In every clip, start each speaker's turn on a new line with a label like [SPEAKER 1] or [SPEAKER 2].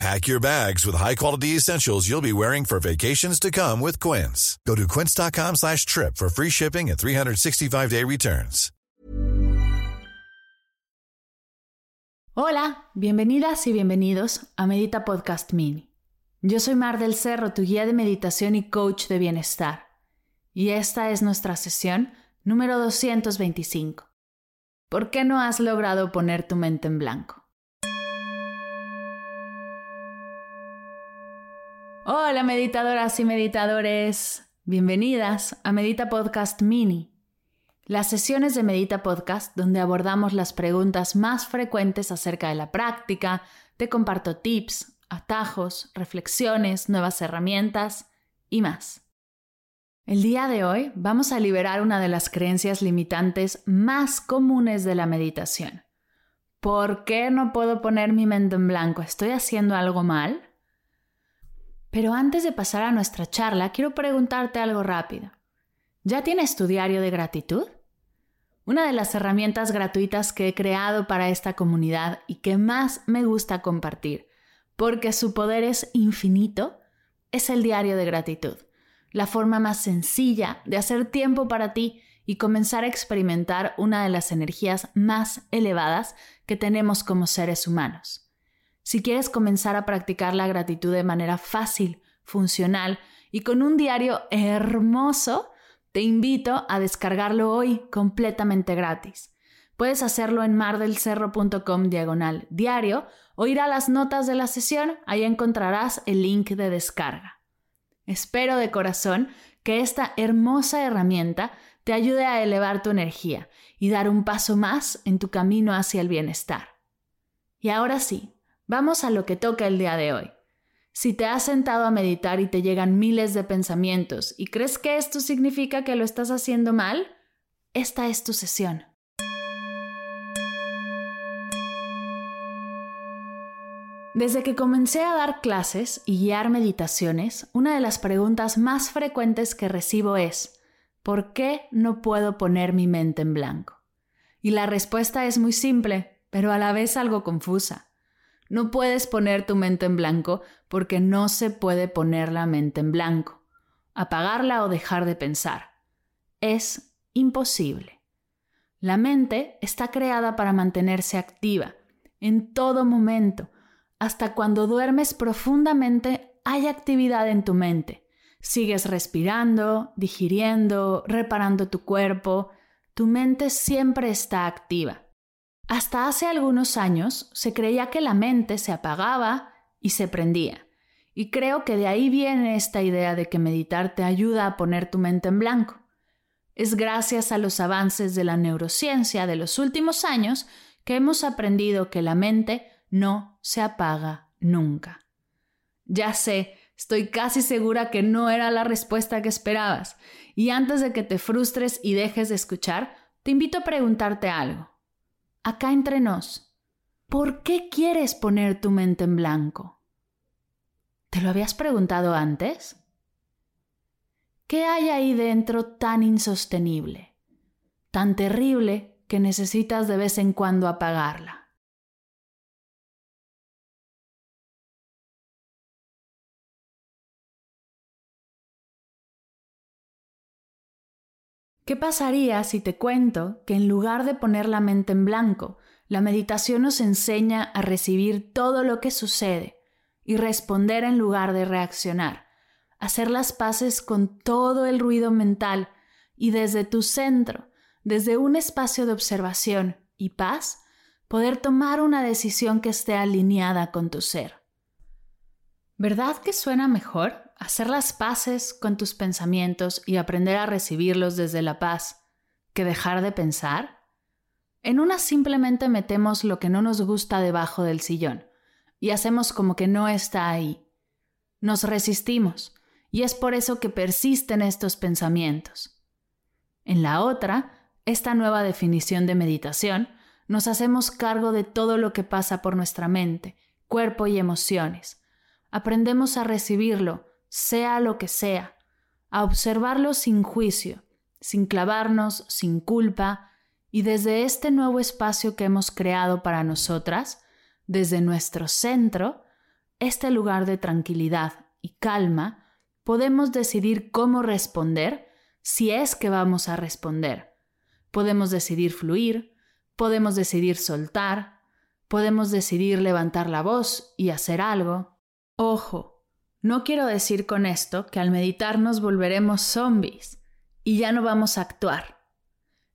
[SPEAKER 1] Pack your bags with high-quality essentials you'll be wearing for vacations to come with Quince. Go to quince.com slash trip for free shipping and 365-day returns.
[SPEAKER 2] Hola, bienvenidas y bienvenidos a Medita Podcast Mini. Yo soy Mar del Cerro, tu guía de meditación y coach de bienestar. Y esta es nuestra sesión número 225. ¿Por qué no has logrado poner tu mente en blanco? Hola meditadoras y meditadores, bienvenidas a Medita Podcast Mini, las sesiones de Medita Podcast donde abordamos las preguntas más frecuentes acerca de la práctica, te comparto tips, atajos, reflexiones, nuevas herramientas y más. El día de hoy vamos a liberar una de las creencias limitantes más comunes de la meditación. ¿Por qué no puedo poner mi mente en blanco? ¿Estoy haciendo algo mal? Pero antes de pasar a nuestra charla, quiero preguntarte algo rápido. ¿Ya tienes tu diario de gratitud? Una de las herramientas gratuitas que he creado para esta comunidad y que más me gusta compartir, porque su poder es infinito, es el diario de gratitud, la forma más sencilla de hacer tiempo para ti y comenzar a experimentar una de las energías más elevadas que tenemos como seres humanos. Si quieres comenzar a practicar la gratitud de manera fácil, funcional y con un diario hermoso, te invito a descargarlo hoy completamente gratis. Puedes hacerlo en mardelcerro.com diagonal diario o ir a las notas de la sesión, ahí encontrarás el link de descarga. Espero de corazón que esta hermosa herramienta te ayude a elevar tu energía y dar un paso más en tu camino hacia el bienestar. Y ahora sí, Vamos a lo que toca el día de hoy. Si te has sentado a meditar y te llegan miles de pensamientos y crees que esto significa que lo estás haciendo mal, esta es tu sesión. Desde que comencé a dar clases y guiar meditaciones, una de las preguntas más frecuentes que recibo es, ¿por qué no puedo poner mi mente en blanco? Y la respuesta es muy simple, pero a la vez algo confusa. No puedes poner tu mente en blanco porque no se puede poner la mente en blanco, apagarla o dejar de pensar. Es imposible. La mente está creada para mantenerse activa en todo momento. Hasta cuando duermes profundamente hay actividad en tu mente. Sigues respirando, digiriendo, reparando tu cuerpo. Tu mente siempre está activa. Hasta hace algunos años se creía que la mente se apagaba y se prendía. Y creo que de ahí viene esta idea de que meditar te ayuda a poner tu mente en blanco. Es gracias a los avances de la neurociencia de los últimos años que hemos aprendido que la mente no se apaga nunca. Ya sé, estoy casi segura que no era la respuesta que esperabas. Y antes de que te frustres y dejes de escuchar, te invito a preguntarte algo acá entre nos, ¿por qué quieres poner tu mente en blanco? ¿Te lo habías preguntado antes? ¿Qué hay ahí dentro tan insostenible, tan terrible que necesitas de vez en cuando apagarla? ¿Qué pasaría si te cuento que en lugar de poner la mente en blanco, la meditación nos enseña a recibir todo lo que sucede y responder en lugar de reaccionar, hacer las paces con todo el ruido mental y desde tu centro, desde un espacio de observación y paz, poder tomar una decisión que esté alineada con tu ser? ¿Verdad que suena mejor? Hacer las paces con tus pensamientos y aprender a recibirlos desde la paz que dejar de pensar? En una simplemente metemos lo que no nos gusta debajo del sillón y hacemos como que no está ahí. Nos resistimos y es por eso que persisten estos pensamientos. En la otra, esta nueva definición de meditación, nos hacemos cargo de todo lo que pasa por nuestra mente, cuerpo y emociones. Aprendemos a recibirlo, sea lo que sea, a observarlo sin juicio, sin clavarnos, sin culpa, y desde este nuevo espacio que hemos creado para nosotras, desde nuestro centro, este lugar de tranquilidad y calma, podemos decidir cómo responder si es que vamos a responder. Podemos decidir fluir, podemos decidir soltar, podemos decidir levantar la voz y hacer algo. Ojo, no quiero decir con esto que al meditar nos volveremos zombies y ya no vamos a actuar.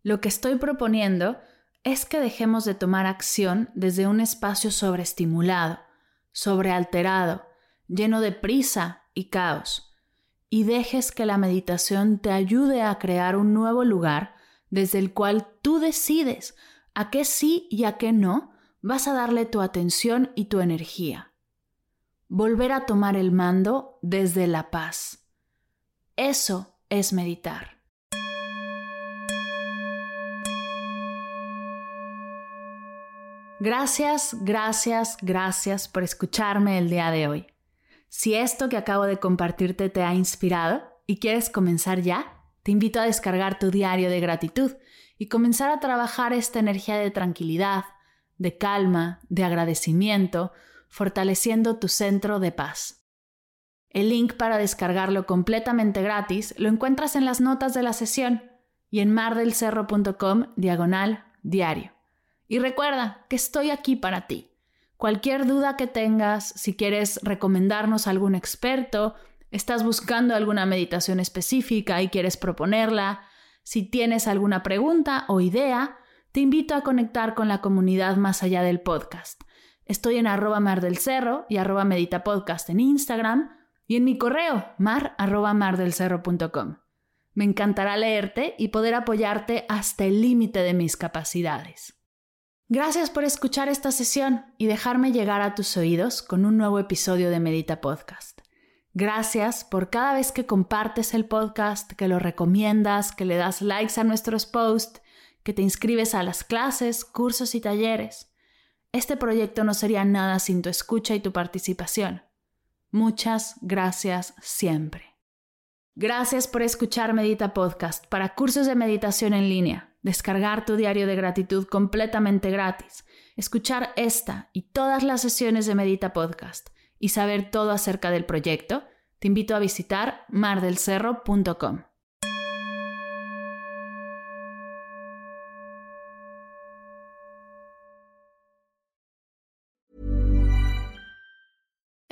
[SPEAKER 2] Lo que estoy proponiendo es que dejemos de tomar acción desde un espacio sobreestimulado, sobrealterado, lleno de prisa y caos, y dejes que la meditación te ayude a crear un nuevo lugar desde el cual tú decides a qué sí y a qué no vas a darle tu atención y tu energía. Volver a tomar el mando desde la paz. Eso es meditar. Gracias, gracias, gracias por escucharme el día de hoy. Si esto que acabo de compartirte te ha inspirado y quieres comenzar ya, te invito a descargar tu diario de gratitud y comenzar a trabajar esta energía de tranquilidad, de calma, de agradecimiento, fortaleciendo tu centro de paz. El link para descargarlo completamente gratis lo encuentras en las notas de la sesión y en mardelcerro.com diagonal diario. Y recuerda que estoy aquí para ti. Cualquier duda que tengas, si quieres recomendarnos a algún experto, estás buscando alguna meditación específica y quieres proponerla, si tienes alguna pregunta o idea, te invito a conectar con la comunidad más allá del podcast. Estoy en arroba mar del cerro y arroba meditapodcast en Instagram y en mi correo mar arroba. Me encantará leerte y poder apoyarte hasta el límite de mis capacidades. Gracias por escuchar esta sesión y dejarme llegar a tus oídos con un nuevo episodio de Medita Podcast. Gracias por cada vez que compartes el podcast, que lo recomiendas, que le das likes a nuestros posts, que te inscribes a las clases, cursos y talleres. Este proyecto no sería nada sin tu escucha y tu participación. Muchas gracias siempre. Gracias por escuchar Medita Podcast para cursos de meditación en línea descargar tu diario de gratitud completamente gratis, escuchar esta y todas las sesiones de Medita Podcast y saber todo acerca del proyecto, te invito a visitar mardelcerro.com.